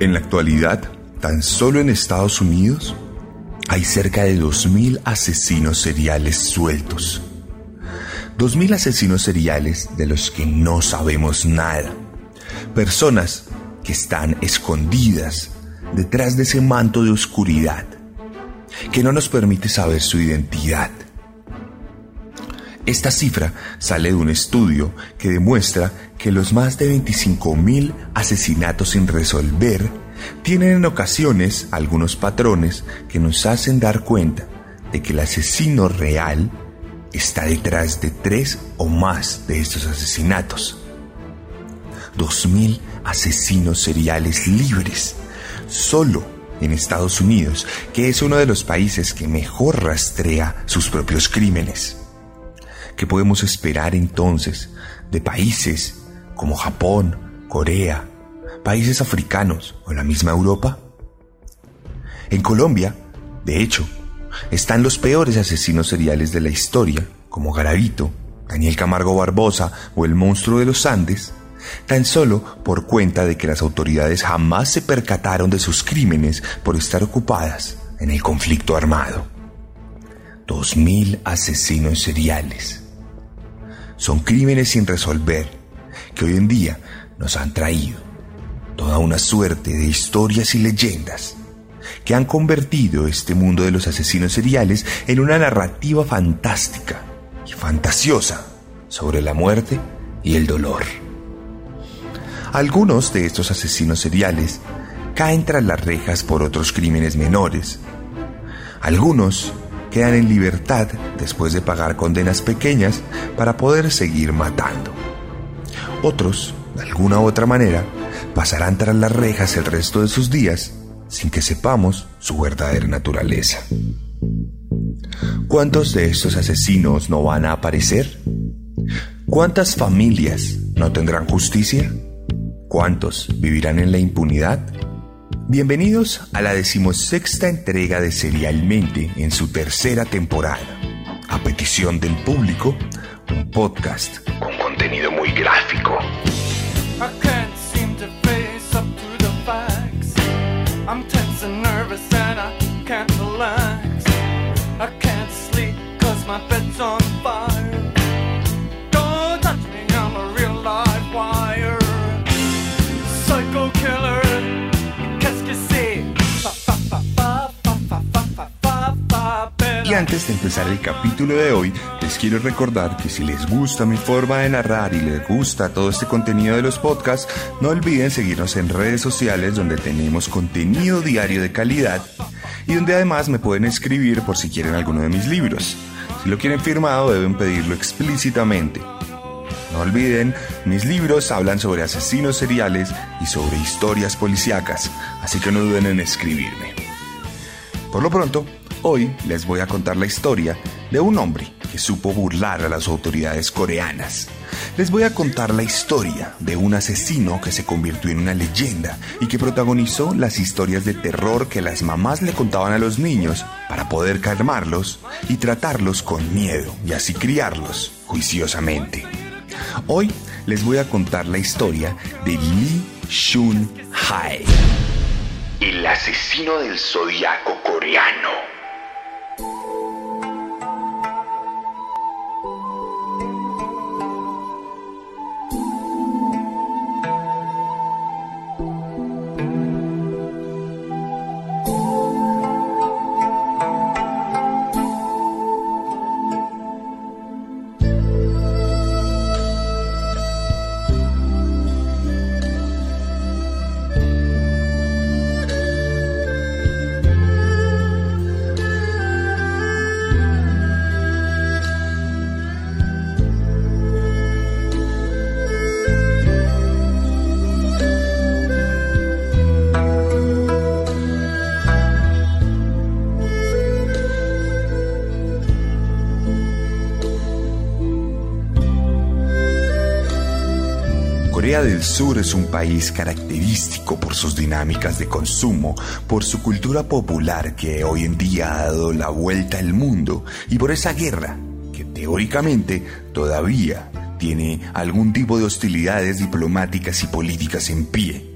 En la actualidad, tan solo en Estados Unidos, hay cerca de 2.000 asesinos seriales sueltos. 2.000 asesinos seriales de los que no sabemos nada. Personas que están escondidas detrás de ese manto de oscuridad que no nos permite saber su identidad. Esta cifra sale de un estudio que demuestra que los más de 25.000 asesinatos sin resolver tienen en ocasiones algunos patrones que nos hacen dar cuenta de que el asesino real está detrás de tres o más de estos asesinatos. 2.000 asesinos seriales libres, solo en Estados Unidos, que es uno de los países que mejor rastrea sus propios crímenes. ¿Qué podemos esperar entonces de países como Japón, Corea, países africanos o la misma Europa? En Colombia, de hecho, están los peores asesinos seriales de la historia, como Garavito, Daniel Camargo Barbosa o el monstruo de los Andes, tan solo por cuenta de que las autoridades jamás se percataron de sus crímenes por estar ocupadas en el conflicto armado. Dos mil asesinos seriales son crímenes sin resolver que hoy en día nos han traído toda una suerte de historias y leyendas que han convertido este mundo de los asesinos seriales en una narrativa fantástica y fantasiosa sobre la muerte y el dolor. Algunos de estos asesinos seriales caen tras las rejas por otros crímenes menores. Algunos quedan en libertad después de pagar condenas pequeñas para poder seguir matando. Otros, de alguna u otra manera, pasarán tras las rejas el resto de sus días sin que sepamos su verdadera naturaleza. ¿Cuántos de estos asesinos no van a aparecer? ¿Cuántas familias no tendrán justicia? ¿Cuántos vivirán en la impunidad? Bienvenidos a la decimosexta entrega de Serialmente en su tercera temporada. A petición del público, un podcast con contenido muy gráfico. Y antes de empezar el capítulo de hoy, les quiero recordar que si les gusta mi forma de narrar y les gusta todo este contenido de los podcasts, no olviden seguirnos en redes sociales donde tenemos contenido diario de calidad y donde además me pueden escribir por si quieren alguno de mis libros. Si lo quieren firmado deben pedirlo explícitamente. No olviden, mis libros hablan sobre asesinos seriales y sobre historias policíacas, así que no duden en escribirme. Por lo pronto, hoy les voy a contar la historia de un hombre que supo burlar a las autoridades coreanas. Les voy a contar la historia de un asesino que se convirtió en una leyenda y que protagonizó las historias de terror que las mamás le contaban a los niños para poder calmarlos y tratarlos con miedo y así criarlos juiciosamente. Hoy les voy a contar la historia de Lee Shun Hae, el asesino del zodiaco coreano. Corea del Sur es un país característico por sus dinámicas de consumo, por su cultura popular que hoy en día ha dado la vuelta al mundo y por esa guerra que teóricamente todavía tiene algún tipo de hostilidades diplomáticas y políticas en pie.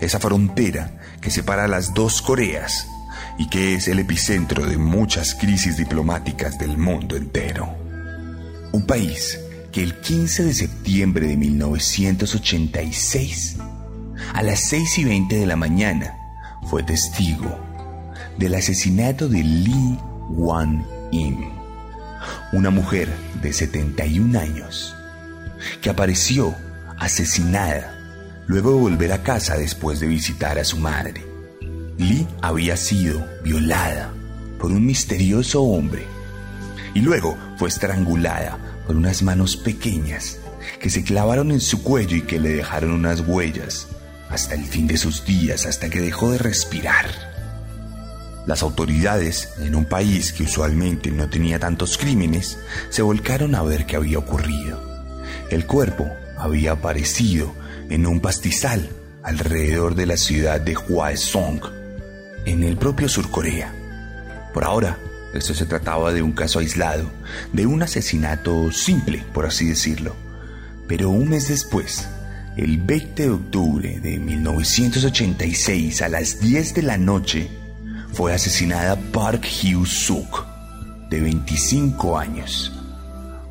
Esa frontera que separa las dos Coreas y que es el epicentro de muchas crisis diplomáticas del mundo entero. Un país que el 15 de septiembre de 1986, a las 6 y 20 de la mañana, fue testigo del asesinato de Lee Wan-im, una mujer de 71 años que apareció asesinada luego de volver a casa después de visitar a su madre. Lee había sido violada por un misterioso hombre y luego fue estrangulada por unas manos pequeñas que se clavaron en su cuello y que le dejaron unas huellas hasta el fin de sus días, hasta que dejó de respirar. Las autoridades, en un país que usualmente no tenía tantos crímenes, se volcaron a ver qué había ocurrido. El cuerpo había aparecido en un pastizal alrededor de la ciudad de Hwaesong, en el propio Sur Corea. Por ahora, esto se trataba de un caso aislado, de un asesinato simple, por así decirlo. Pero un mes después, el 20 de octubre de 1986 a las 10 de la noche, fue asesinada Park Hyu-suk, de 25 años.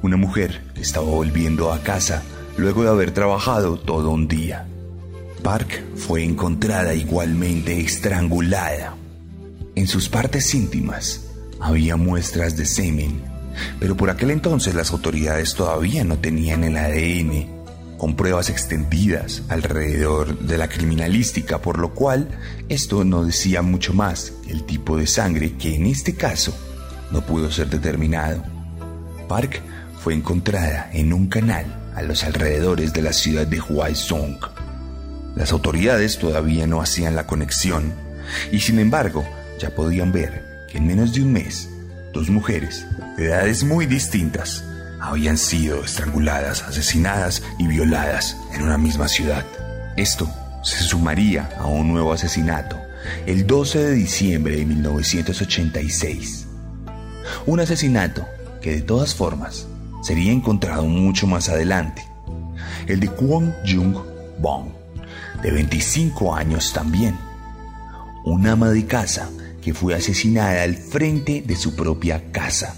Una mujer que estaba volviendo a casa luego de haber trabajado todo un día. Park fue encontrada igualmente estrangulada. En sus partes íntimas había muestras de semen, pero por aquel entonces las autoridades todavía no tenían el ADN con pruebas extendidas alrededor de la criminalística, por lo cual esto no decía mucho más el tipo de sangre que en este caso no pudo ser determinado. Park fue encontrada en un canal a los alrededores de la ciudad de Hwaesong. Las autoridades todavía no hacían la conexión y sin embargo ya podían ver en menos de un mes dos mujeres de edades muy distintas habían sido estranguladas, asesinadas y violadas en una misma ciudad. Esto se sumaría a un nuevo asesinato el 12 de diciembre de 1986. Un asesinato que de todas formas sería encontrado mucho más adelante, el de Kwon Jung Bong de 25 años también. Un ama de casa que fue asesinada al frente de su propia casa.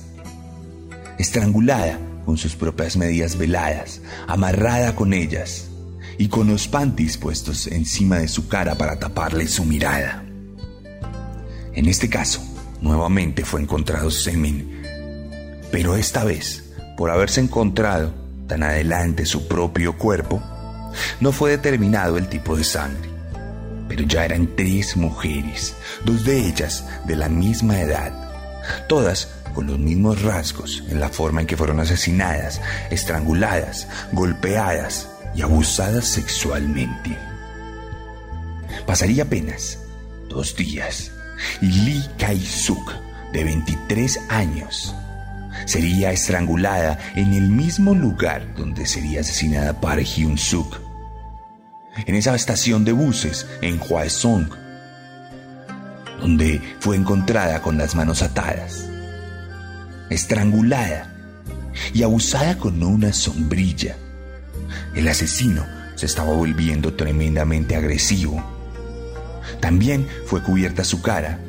Estrangulada con sus propias medias veladas, amarrada con ellas y con los panties puestos encima de su cara para taparle su mirada. En este caso, nuevamente fue encontrado semen, pero esta vez, por haberse encontrado tan adelante su propio cuerpo, no fue determinado el tipo de sangre, pero ya eran tres mujeres, dos de ellas de la misma edad, todas con los mismos rasgos en la forma en que fueron asesinadas, estranguladas, golpeadas y abusadas sexualmente. Pasaría apenas dos días y Lee Kai-suk, de 23 años, sería estrangulada en el mismo lugar donde sería asesinada Park Hyun-suk, en esa estación de buses en Hwaesong, donde fue encontrada con las manos atadas, estrangulada y abusada con una sombrilla. El asesino se estaba volviendo tremendamente agresivo. También fue cubierta su cara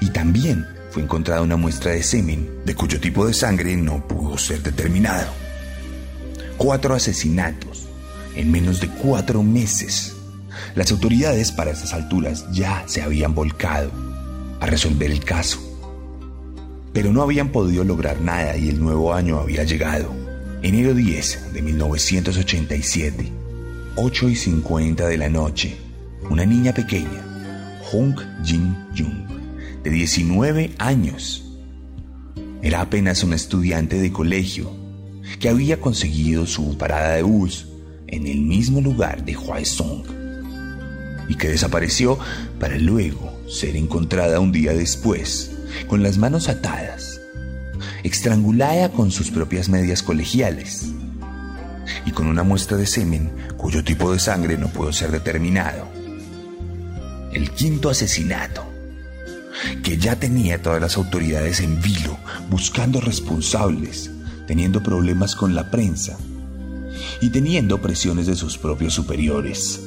y también fue encontrada una muestra de semen, de cuyo tipo de sangre no pudo ser determinado. Cuatro asesinatos en menos de cuatro meses. Las autoridades para estas alturas ya se habían volcado a resolver el caso. Pero no habían podido lograr nada y el nuevo año había llegado. Enero 10 de 1987, 8 y 50 de la noche, una niña pequeña, Hong Jin Jung, de 19 años, era apenas una estudiante de colegio que había conseguido su parada de bus en el mismo lugar de Hwaesong y que desapareció para luego ser encontrada un día después con las manos atadas, estrangulada con sus propias medias colegiales. y con una muestra de semen cuyo tipo de sangre no pudo ser determinado. El quinto asesinato, que ya tenía todas las autoridades en vilo buscando responsables, teniendo problemas con la prensa y teniendo presiones de sus propios superiores.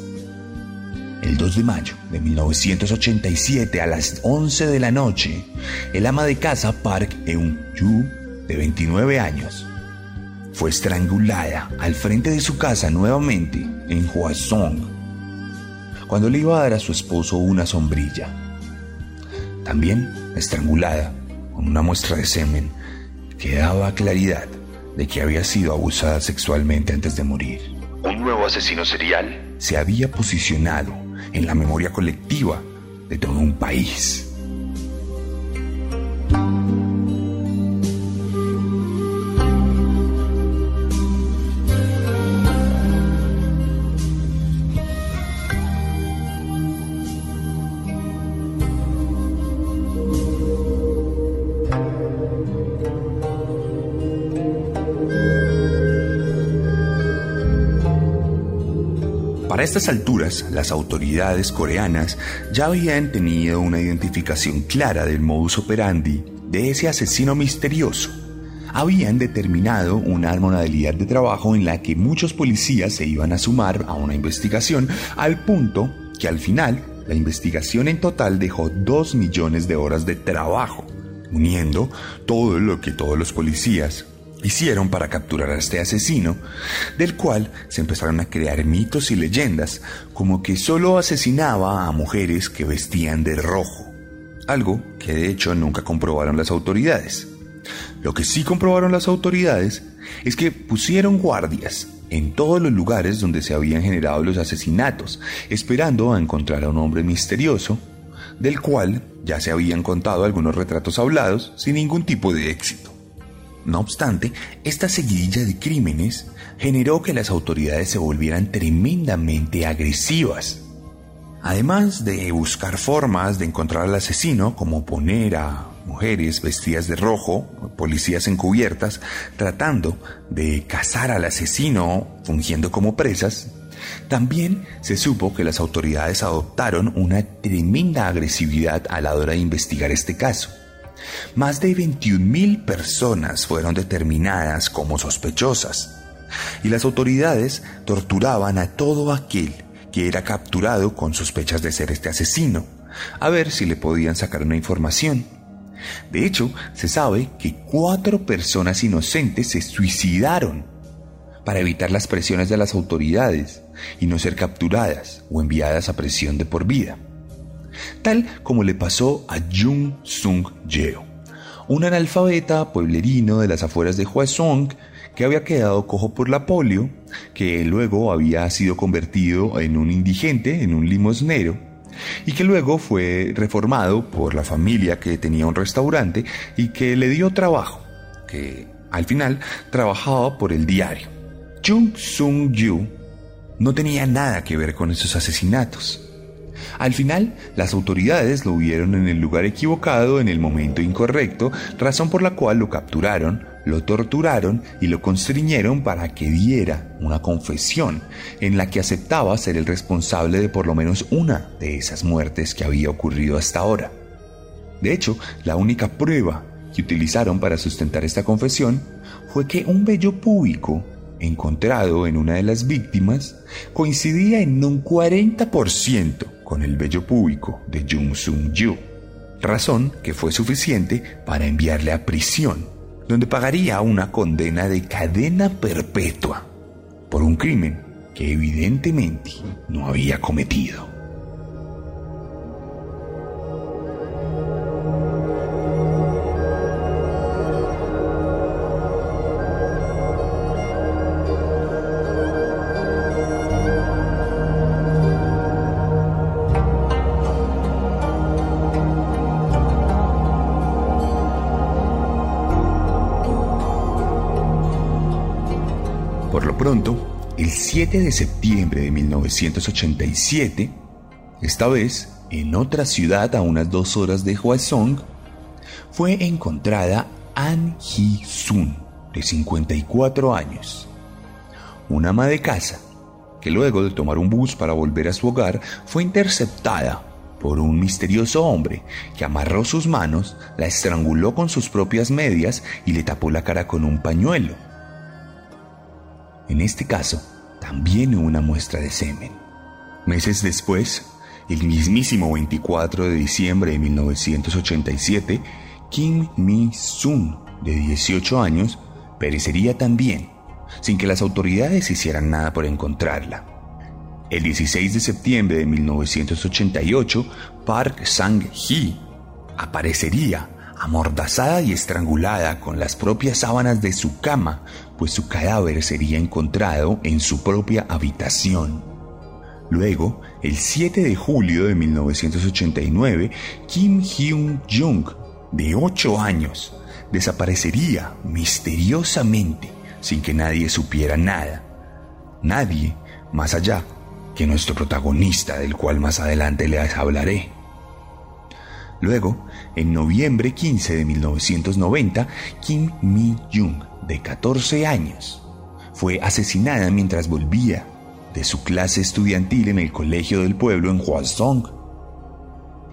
El 2 de mayo de 1987 a las 11 de la noche, el ama de casa Park Eun-yu, de 29 años, fue estrangulada al frente de su casa nuevamente en Hwasong, cuando le iba a dar a su esposo una sombrilla. También estrangulada con una muestra de semen que daba claridad de que había sido abusada sexualmente antes de morir. Un nuevo asesino serial se había posicionado en la memoria colectiva de todo un país. Estas alturas, las autoridades coreanas ya habían tenido una identificación clara del modus operandi de ese asesino misterioso. Habían determinado una modalidad de trabajo en la que muchos policías se iban a sumar a una investigación al punto que al final la investigación en total dejó dos millones de horas de trabajo, uniendo todo lo que todos los policías hicieron para capturar a este asesino, del cual se empezaron a crear mitos y leyendas, como que solo asesinaba a mujeres que vestían de rojo, algo que de hecho nunca comprobaron las autoridades. Lo que sí comprobaron las autoridades es que pusieron guardias en todos los lugares donde se habían generado los asesinatos, esperando a encontrar a un hombre misterioso, del cual ya se habían contado algunos retratos hablados sin ningún tipo de éxito. No obstante, esta seguidilla de crímenes generó que las autoridades se volvieran tremendamente agresivas. Además de buscar formas de encontrar al asesino, como poner a mujeres vestidas de rojo, policías encubiertas, tratando de cazar al asesino fungiendo como presas, también se supo que las autoridades adoptaron una tremenda agresividad a la hora de investigar este caso. Más de 21.000 personas fueron determinadas como sospechosas y las autoridades torturaban a todo aquel que era capturado con sospechas de ser este asesino, a ver si le podían sacar una información. De hecho, se sabe que cuatro personas inocentes se suicidaron para evitar las presiones de las autoridades y no ser capturadas o enviadas a prisión de por vida tal como le pasó a Jung Sung Yeo, un analfabeta pueblerino de las afueras de Hwasong que había quedado cojo por la polio, que luego había sido convertido en un indigente, en un limosnero, y que luego fue reformado por la familia que tenía un restaurante y que le dio trabajo, que al final trabajaba por el diario. Jung Sung Yu no tenía nada que ver con esos asesinatos. Al final, las autoridades lo vieron en el lugar equivocado en el momento incorrecto, razón por la cual lo capturaron, lo torturaron y lo constriñeron para que diera una confesión en la que aceptaba ser el responsable de por lo menos una de esas muertes que había ocurrido hasta ahora. De hecho, la única prueba que utilizaron para sustentar esta confesión fue que un vello público encontrado en una de las víctimas coincidía en un 40% con el vello público de Jung Sung Yu, razón que fue suficiente para enviarle a prisión, donde pagaría una condena de cadena perpetua por un crimen que evidentemente no había cometido. 7 de septiembre de 1987, esta vez en otra ciudad a unas dos horas de Hwasong, fue encontrada An Hee-sun, de 54 años, una ama de casa, que luego de tomar un bus para volver a su hogar fue interceptada por un misterioso hombre que amarró sus manos, la estranguló con sus propias medias y le tapó la cara con un pañuelo. En este caso, también una muestra de semen. Meses después, el mismísimo 24 de diciembre de 1987, Kim Mi-sun, de 18 años, perecería también, sin que las autoridades hicieran nada por encontrarla. El 16 de septiembre de 1988, Park Sang-hee aparecería amordazada y estrangulada con las propias sábanas de su cama, pues su cadáver sería encontrado en su propia habitación. Luego, el 7 de julio de 1989, Kim Hyun-jung, de 8 años, desaparecería misteriosamente sin que nadie supiera nada. Nadie más allá que nuestro protagonista, del cual más adelante les hablaré. Luego, en noviembre 15 de 1990, Kim Mi-jung, de 14 años, fue asesinada mientras volvía de su clase estudiantil en el colegio del pueblo en Hwasong.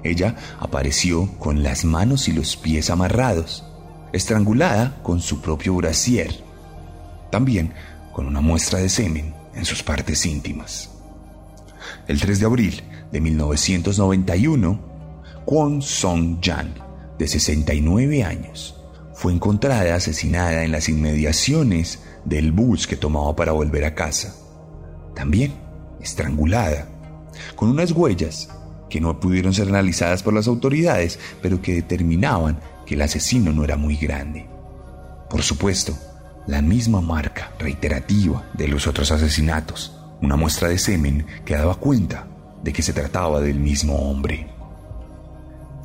Ella apareció con las manos y los pies amarrados, estrangulada con su propio brasier, también con una muestra de semen en sus partes íntimas. El 3 de abril de 1991, Kwon Song-jan, de 69 años, fue encontrada asesinada en las inmediaciones del bus que tomaba para volver a casa. También estrangulada, con unas huellas que no pudieron ser analizadas por las autoridades, pero que determinaban que el asesino no era muy grande. Por supuesto, la misma marca reiterativa de los otros asesinatos, una muestra de semen que daba cuenta de que se trataba del mismo hombre.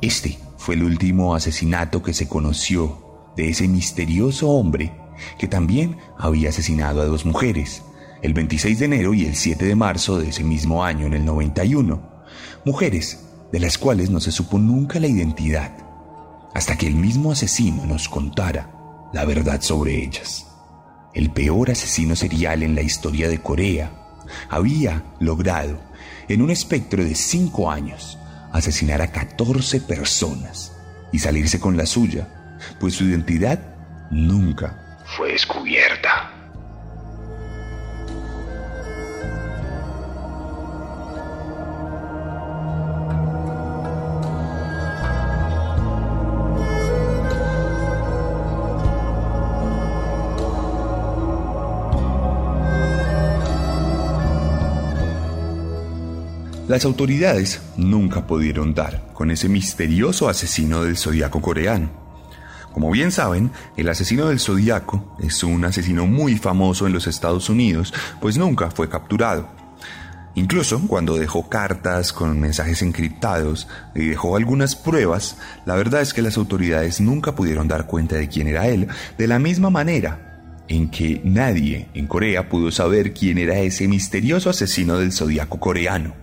Este fue el último asesinato que se conoció de ese misterioso hombre que también había asesinado a dos mujeres, el 26 de enero y el 7 de marzo de ese mismo año en el 91, mujeres de las cuales no se supo nunca la identidad, hasta que el mismo asesino nos contara la verdad sobre ellas. El peor asesino serial en la historia de Corea había logrado, en un espectro de cinco años, asesinar a 14 personas y salirse con la suya, pues su identidad nunca fue descubierta. Las autoridades nunca pudieron dar con ese misterioso asesino del zodiaco coreano. Como bien saben, el asesino del zodiaco es un asesino muy famoso en los Estados Unidos, pues nunca fue capturado. Incluso cuando dejó cartas con mensajes encriptados y dejó algunas pruebas, la verdad es que las autoridades nunca pudieron dar cuenta de quién era él, de la misma manera en que nadie en Corea pudo saber quién era ese misterioso asesino del zodiaco coreano.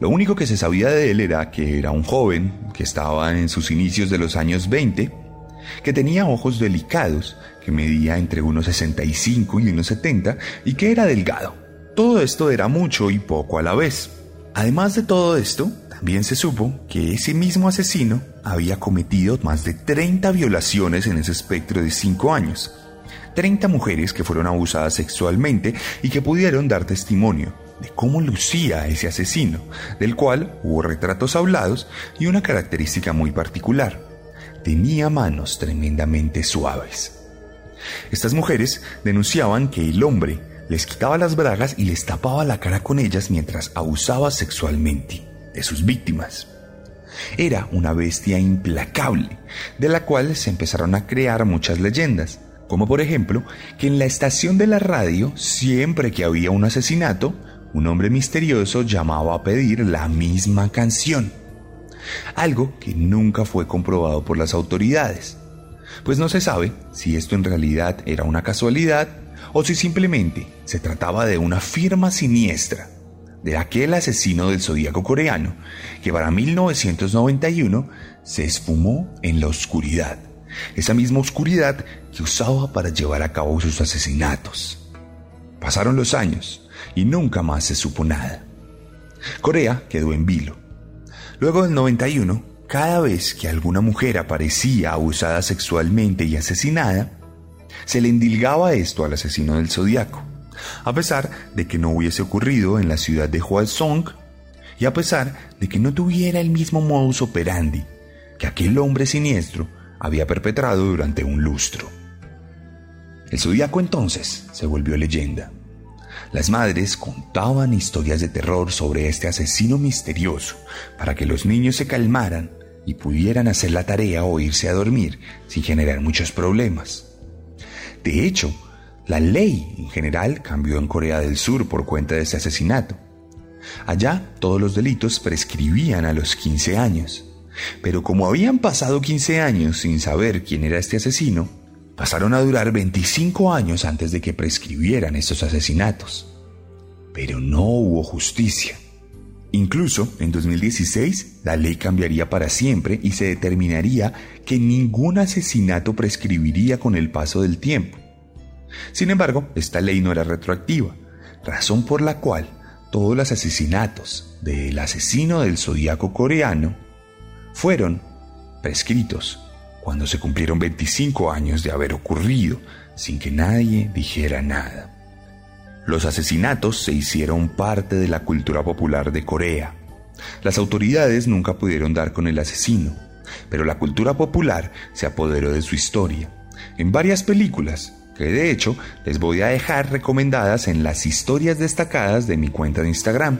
Lo único que se sabía de él era que era un joven que estaba en sus inicios de los años 20, que tenía ojos delicados, que medía entre unos 65 y unos 70 y que era delgado. Todo esto era mucho y poco a la vez. Además de todo esto, también se supo que ese mismo asesino había cometido más de 30 violaciones en ese espectro de 5 años. 30 mujeres que fueron abusadas sexualmente y que pudieron dar testimonio de cómo lucía ese asesino, del cual hubo retratos hablados y una característica muy particular. Tenía manos tremendamente suaves. Estas mujeres denunciaban que el hombre les quitaba las bragas y les tapaba la cara con ellas mientras abusaba sexualmente de sus víctimas. Era una bestia implacable, de la cual se empezaron a crear muchas leyendas, como por ejemplo que en la estación de la radio, siempre que había un asesinato, un hombre misterioso llamaba a pedir la misma canción, algo que nunca fue comprobado por las autoridades, pues no se sabe si esto en realidad era una casualidad o si simplemente se trataba de una firma siniestra de aquel asesino del zodíaco coreano que para 1991 se esfumó en la oscuridad, esa misma oscuridad que usaba para llevar a cabo sus asesinatos. Pasaron los años y nunca más se supo nada. Corea quedó en vilo. Luego del 91, cada vez que alguna mujer aparecía abusada sexualmente y asesinada, se le endilgaba esto al asesino del zodiaco, a pesar de que no hubiese ocurrido en la ciudad de Hwasong y a pesar de que no tuviera el mismo modus operandi que aquel hombre siniestro había perpetrado durante un lustro. El zodiaco entonces se volvió leyenda. Las madres contaban historias de terror sobre este asesino misterioso para que los niños se calmaran y pudieran hacer la tarea o irse a dormir sin generar muchos problemas. De hecho, la ley en general cambió en Corea del Sur por cuenta de este asesinato. Allá todos los delitos prescribían a los 15 años, pero como habían pasado 15 años sin saber quién era este asesino, pasaron a durar 25 años antes de que prescribieran estos asesinatos. Pero no hubo justicia. Incluso en 2016 la ley cambiaría para siempre y se determinaría que ningún asesinato prescribiría con el paso del tiempo. Sin embargo, esta ley no era retroactiva, razón por la cual todos los asesinatos del asesino del zodiaco coreano fueron prescritos cuando se cumplieron 25 años de haber ocurrido sin que nadie dijera nada. Los asesinatos se hicieron parte de la cultura popular de Corea. Las autoridades nunca pudieron dar con el asesino, pero la cultura popular se apoderó de su historia. En varias películas, que de hecho les voy a dejar recomendadas en las historias destacadas de mi cuenta de Instagram.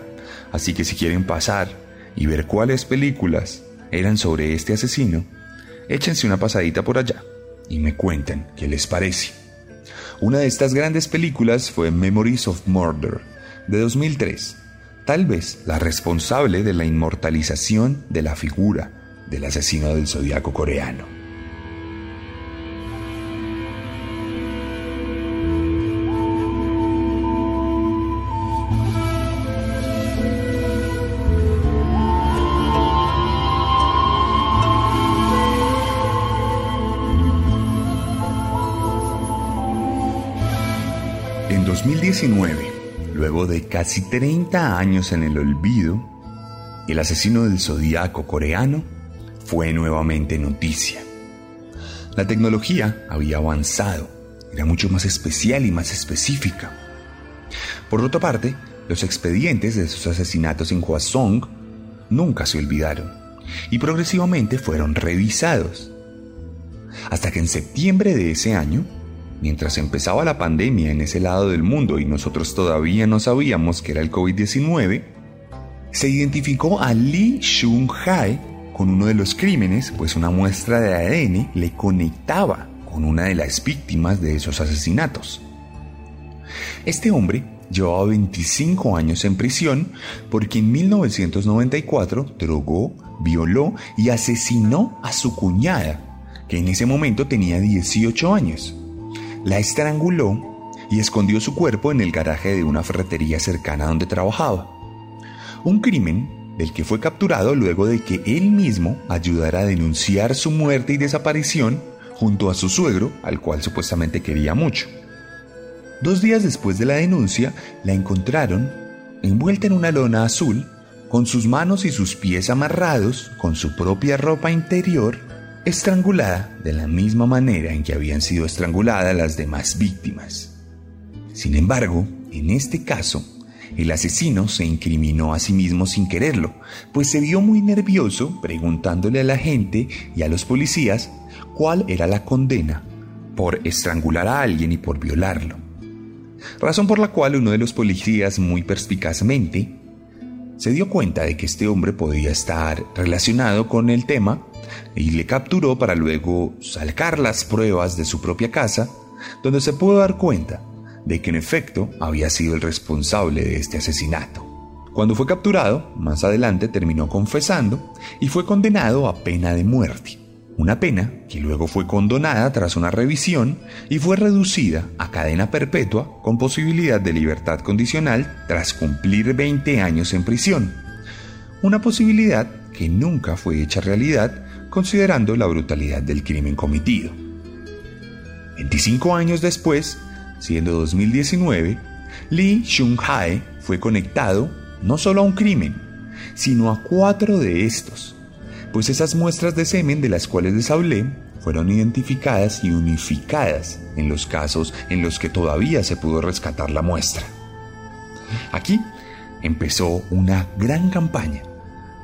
Así que si quieren pasar y ver cuáles películas eran sobre este asesino, échense una pasadita por allá y me cuenten qué les parece. Una de estas grandes películas fue Memories of Murder, de 2003, tal vez la responsable de la inmortalización de la figura del asesino del zodiaco coreano. 2019, luego de casi 30 años en el olvido, el asesino del zodiaco coreano fue nuevamente noticia. La tecnología había avanzado, era mucho más especial y más específica. Por otra parte, los expedientes de esos asesinatos en Hwasong nunca se olvidaron y progresivamente fueron revisados. Hasta que en septiembre de ese año, Mientras empezaba la pandemia en ese lado del mundo y nosotros todavía no sabíamos que era el COVID-19, se identificó a Lee Shung-hae con uno de los crímenes, pues una muestra de ADN le conectaba con una de las víctimas de esos asesinatos. Este hombre llevaba 25 años en prisión porque en 1994 drogó, violó y asesinó a su cuñada, que en ese momento tenía 18 años la estranguló y escondió su cuerpo en el garaje de una ferretería cercana donde trabajaba. Un crimen del que fue capturado luego de que él mismo ayudara a denunciar su muerte y desaparición junto a su suegro, al cual supuestamente quería mucho. Dos días después de la denuncia, la encontraron envuelta en una lona azul, con sus manos y sus pies amarrados, con su propia ropa interior estrangulada de la misma manera en que habían sido estranguladas las demás víctimas. Sin embargo, en este caso, el asesino se incriminó a sí mismo sin quererlo, pues se vio muy nervioso preguntándole a la gente y a los policías cuál era la condena por estrangular a alguien y por violarlo. Razón por la cual uno de los policías muy perspicazmente se dio cuenta de que este hombre podía estar relacionado con el tema y le capturó para luego sacar las pruebas de su propia casa, donde se pudo dar cuenta de que en efecto había sido el responsable de este asesinato. Cuando fue capturado, más adelante terminó confesando y fue condenado a pena de muerte, una pena que luego fue condonada tras una revisión y fue reducida a cadena perpetua con posibilidad de libertad condicional tras cumplir 20 años en prisión, una posibilidad que nunca fue hecha realidad considerando la brutalidad del crimen cometido. 25 años después, siendo 2019, Lee Shung-hae fue conectado no solo a un crimen, sino a cuatro de estos, pues esas muestras de semen de las cuales les hablé fueron identificadas y unificadas en los casos en los que todavía se pudo rescatar la muestra. Aquí empezó una gran campaña,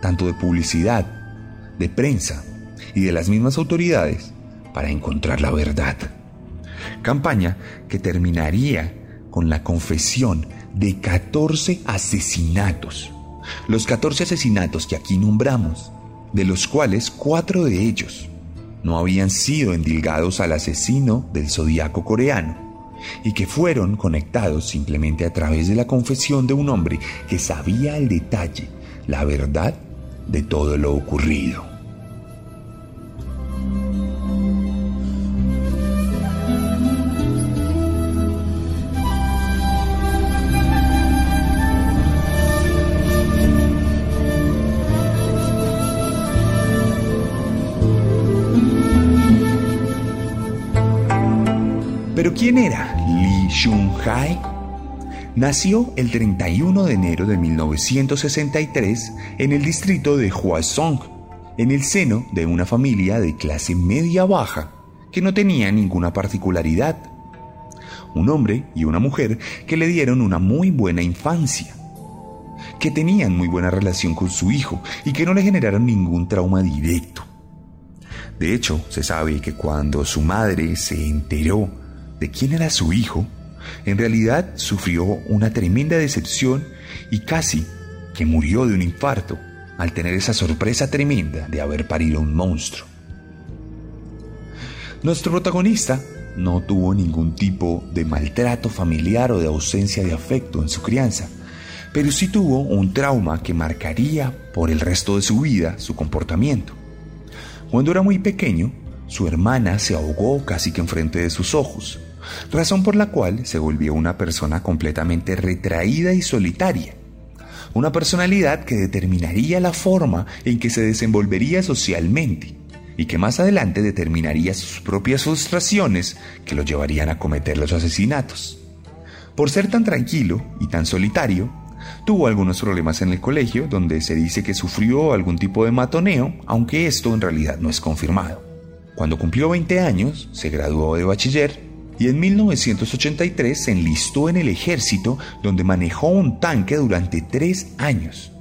tanto de publicidad, de prensa y de las mismas autoridades, para encontrar la verdad. Campaña que terminaría con la confesión de 14 asesinatos. Los 14 asesinatos que aquí nombramos, de los cuales cuatro de ellos no habían sido endilgados al asesino del zodiaco coreano y que fueron conectados simplemente a través de la confesión de un hombre que sabía al detalle la verdad de todo lo ocurrido. ¿Quién era Lee Shun-hae? Nació el 31 de enero de 1963 en el distrito de Hwasong, en el seno de una familia de clase media-baja que no tenía ninguna particularidad. Un hombre y una mujer que le dieron una muy buena infancia, que tenían muy buena relación con su hijo y que no le generaron ningún trauma directo. De hecho, se sabe que cuando su madre se enteró de quién era su hijo, en realidad sufrió una tremenda decepción y casi que murió de un infarto al tener esa sorpresa tremenda de haber parido un monstruo. Nuestro protagonista no tuvo ningún tipo de maltrato familiar o de ausencia de afecto en su crianza, pero sí tuvo un trauma que marcaría por el resto de su vida su comportamiento. Cuando era muy pequeño, su hermana se ahogó casi que enfrente de sus ojos, razón por la cual se volvió una persona completamente retraída y solitaria. Una personalidad que determinaría la forma en que se desenvolvería socialmente y que más adelante determinaría sus propias frustraciones que lo llevarían a cometer los asesinatos. Por ser tan tranquilo y tan solitario, tuvo algunos problemas en el colegio donde se dice que sufrió algún tipo de matoneo, aunque esto en realidad no es confirmado. Cuando cumplió 20 años, se graduó de bachiller y en 1983 se enlistó en el ejército donde manejó un tanque durante tres años.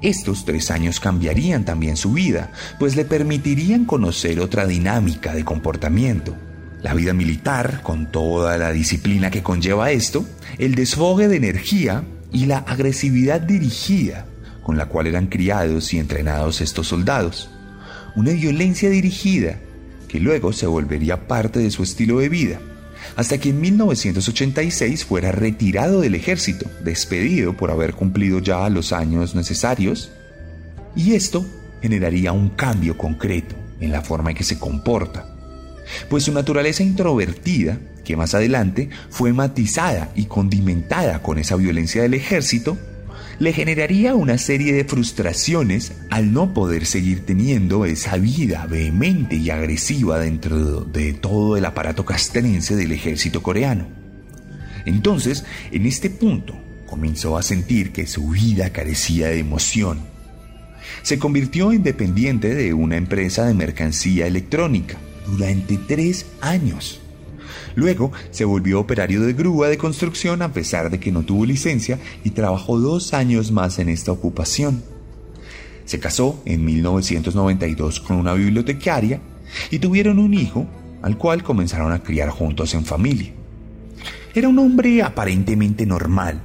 Estos tres años cambiarían también su vida, pues le permitirían conocer otra dinámica de comportamiento. La vida militar, con toda la disciplina que conlleva esto, el desfogue de energía y la agresividad dirigida con la cual eran criados y entrenados estos soldados. Una violencia dirigida que luego se volvería parte de su estilo de vida, hasta que en 1986 fuera retirado del ejército, despedido por haber cumplido ya los años necesarios, y esto generaría un cambio concreto en la forma en que se comporta, pues su naturaleza introvertida, que más adelante fue matizada y condimentada con esa violencia del ejército, le generaría una serie de frustraciones al no poder seguir teniendo esa vida vehemente y agresiva dentro de todo el aparato castrense del ejército coreano. Entonces, en este punto, comenzó a sentir que su vida carecía de emoción. Se convirtió en dependiente de una empresa de mercancía electrónica durante tres años. Luego se volvió operario de grúa de construcción a pesar de que no tuvo licencia y trabajó dos años más en esta ocupación. Se casó en 1992 con una bibliotecaria y tuvieron un hijo al cual comenzaron a criar juntos en familia. Era un hombre aparentemente normal,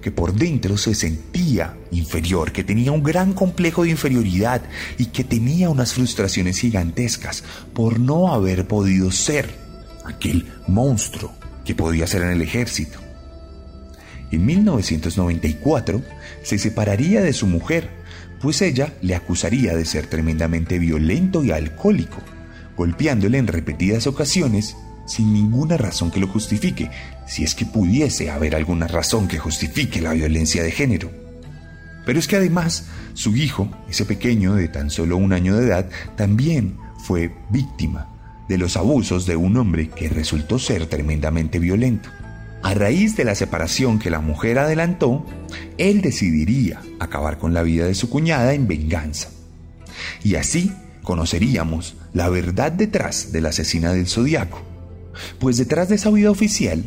que por dentro se sentía inferior, que tenía un gran complejo de inferioridad y que tenía unas frustraciones gigantescas por no haber podido ser aquel monstruo que podía ser en el ejército. En 1994 se separaría de su mujer, pues ella le acusaría de ser tremendamente violento y alcohólico, golpeándole en repetidas ocasiones sin ninguna razón que lo justifique, si es que pudiese haber alguna razón que justifique la violencia de género. Pero es que además su hijo, ese pequeño de tan solo un año de edad, también fue víctima de los abusos de un hombre que resultó ser tremendamente violento. A raíz de la separación que la mujer adelantó, él decidiría acabar con la vida de su cuñada en venganza. Y así conoceríamos la verdad detrás de la asesina del zodiaco. Pues detrás de esa vida oficial,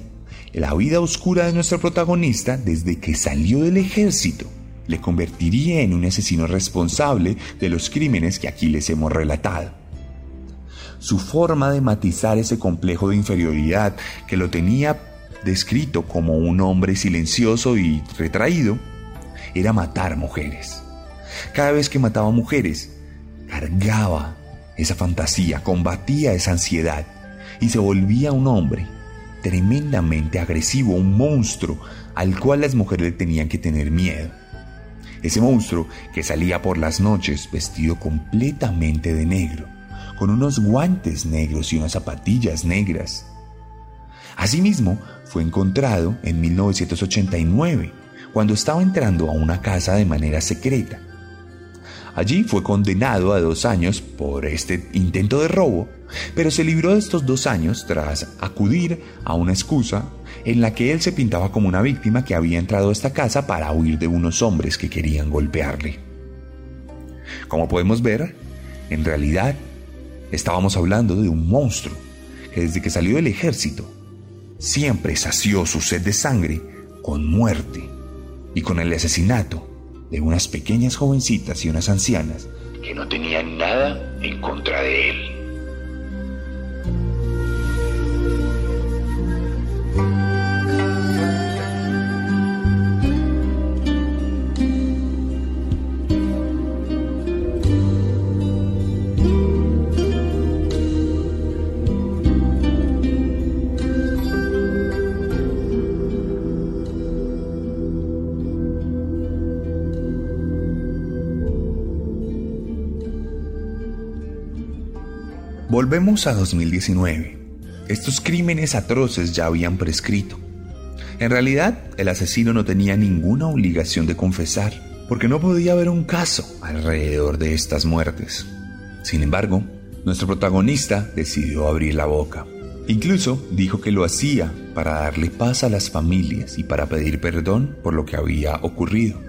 la vida oscura de nuestro protagonista desde que salió del ejército le convertiría en un asesino responsable de los crímenes que aquí les hemos relatado. Su forma de matizar ese complejo de inferioridad que lo tenía descrito como un hombre silencioso y retraído, era matar mujeres. Cada vez que mataba mujeres, cargaba esa fantasía, combatía esa ansiedad y se volvía un hombre tremendamente agresivo, un monstruo al cual las mujeres le tenían que tener miedo. Ese monstruo que salía por las noches vestido completamente de negro, con unos guantes negros y unas zapatillas negras. Asimismo, fue encontrado en 1989, cuando estaba entrando a una casa de manera secreta. Allí fue condenado a dos años por este intento de robo, pero se libró de estos dos años tras acudir a una excusa en la que él se pintaba como una víctima que había entrado a esta casa para huir de unos hombres que querían golpearle. Como podemos ver, en realidad estábamos hablando de un monstruo que desde que salió del ejército siempre sació su sed de sangre con muerte y con el asesinato de unas pequeñas jovencitas y unas ancianas que no tenían nada en contra de él. Volvemos a 2019. Estos crímenes atroces ya habían prescrito. En realidad, el asesino no tenía ninguna obligación de confesar, porque no podía haber un caso alrededor de estas muertes. Sin embargo, nuestro protagonista decidió abrir la boca. Incluso dijo que lo hacía para darle paz a las familias y para pedir perdón por lo que había ocurrido.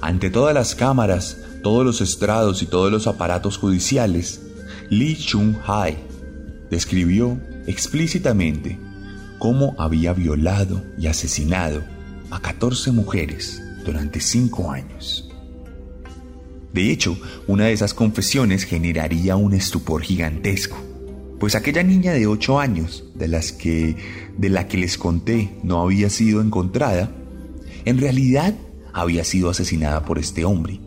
Ante todas las cámaras, todos los estrados y todos los aparatos judiciales, Lee Chung-hai describió explícitamente cómo había violado y asesinado a 14 mujeres durante 5 años. De hecho, una de esas confesiones generaría un estupor gigantesco, pues aquella niña de 8 años, de, las que, de la que les conté no había sido encontrada, en realidad había sido asesinada por este hombre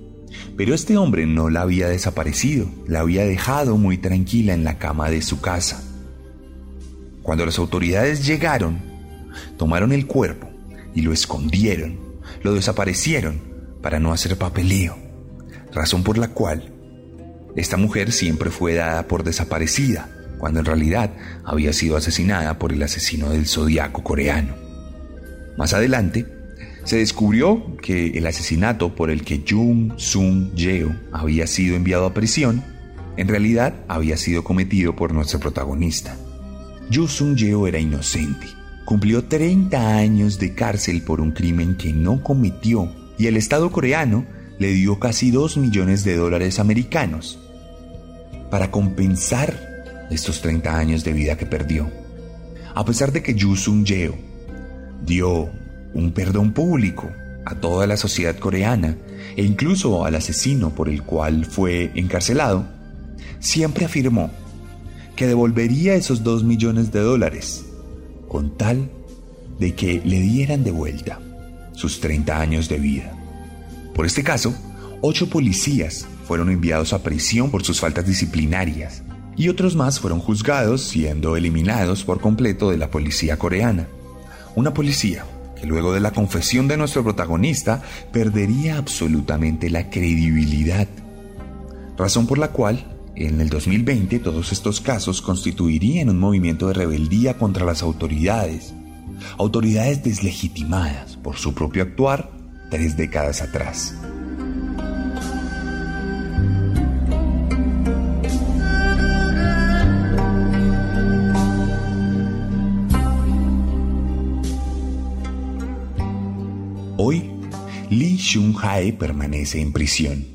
pero este hombre no la había desaparecido, la había dejado muy tranquila en la cama de su casa. Cuando las autoridades llegaron, tomaron el cuerpo y lo escondieron, lo desaparecieron para no hacer papeleo, razón por la cual esta mujer siempre fue dada por desaparecida, cuando en realidad había sido asesinada por el asesino del zodiaco coreano. Más adelante, se descubrió que el asesinato por el que Jung Sung Yeo había sido enviado a prisión, en realidad había sido cometido por nuestro protagonista. Jung Sung Yeo era inocente. Cumplió 30 años de cárcel por un crimen que no cometió y el Estado coreano le dio casi 2 millones de dólares americanos para compensar estos 30 años de vida que perdió. A pesar de que Jung Sung Yeo dio un perdón público a toda la sociedad coreana e incluso al asesino por el cual fue encarcelado, siempre afirmó que devolvería esos dos millones de dólares con tal de que le dieran de vuelta sus 30 años de vida. Por este caso, ocho policías fueron enviados a prisión por sus faltas disciplinarias y otros más fueron juzgados siendo eliminados por completo de la policía coreana. Una policía luego de la confesión de nuestro protagonista perdería absolutamente la credibilidad. Razón por la cual, en el 2020, todos estos casos constituirían un movimiento de rebeldía contra las autoridades, autoridades deslegitimadas por su propio actuar tres décadas atrás. Hoy, Lee Shun-hae permanece en prisión.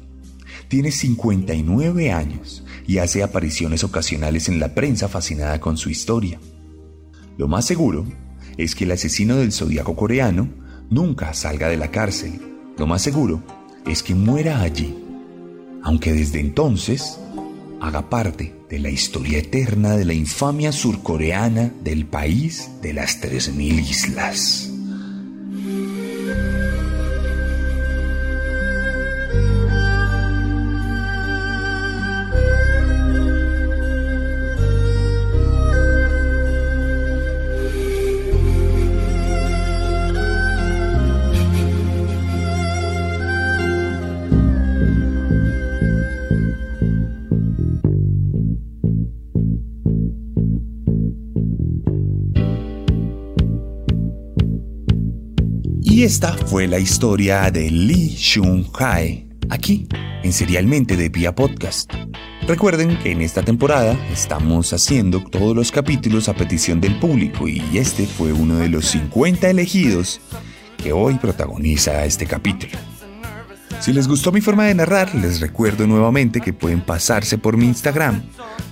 Tiene 59 años y hace apariciones ocasionales en la prensa fascinada con su historia. Lo más seguro es que el asesino del zodiaco coreano nunca salga de la cárcel. Lo más seguro es que muera allí, aunque desde entonces haga parte de la historia eterna de la infamia surcoreana del país de las 3.000 islas. Esta fue la historia de Lee Shun-hae, aquí, en Serialmente de Pia Podcast. Recuerden que en esta temporada estamos haciendo todos los capítulos a petición del público y este fue uno de los 50 elegidos que hoy protagoniza este capítulo. Si les gustó mi forma de narrar, les recuerdo nuevamente que pueden pasarse por mi Instagram,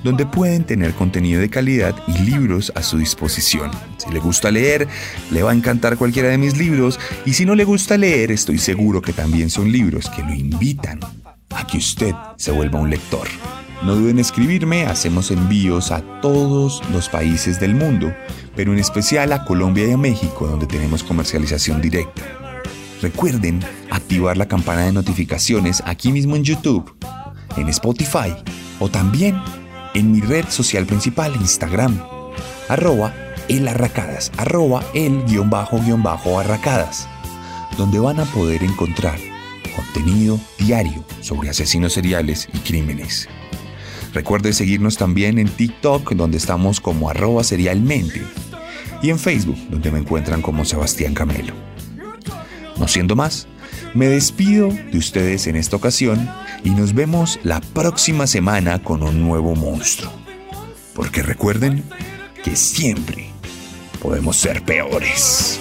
donde pueden tener contenido de calidad y libros a su disposición. Si le gusta leer, le va a encantar cualquiera de mis libros, y si no le gusta leer, estoy seguro que también son libros que lo invitan a que usted se vuelva un lector. No duden en escribirme, hacemos envíos a todos los países del mundo, pero en especial a Colombia y a México, donde tenemos comercialización directa. Recuerden activar la campana de notificaciones aquí mismo en YouTube, en Spotify o también en mi red social principal, Instagram, arroba elarracadas, arroba el guion bajo guion bajo arracadas, donde van a poder encontrar contenido diario sobre asesinos seriales y crímenes. Recuerde seguirnos también en TikTok, donde estamos como arroba serialmente, y en Facebook, donde me encuentran como Sebastián Camelo. No siendo más, me despido de ustedes en esta ocasión y nos vemos la próxima semana con un nuevo monstruo. Porque recuerden que siempre podemos ser peores.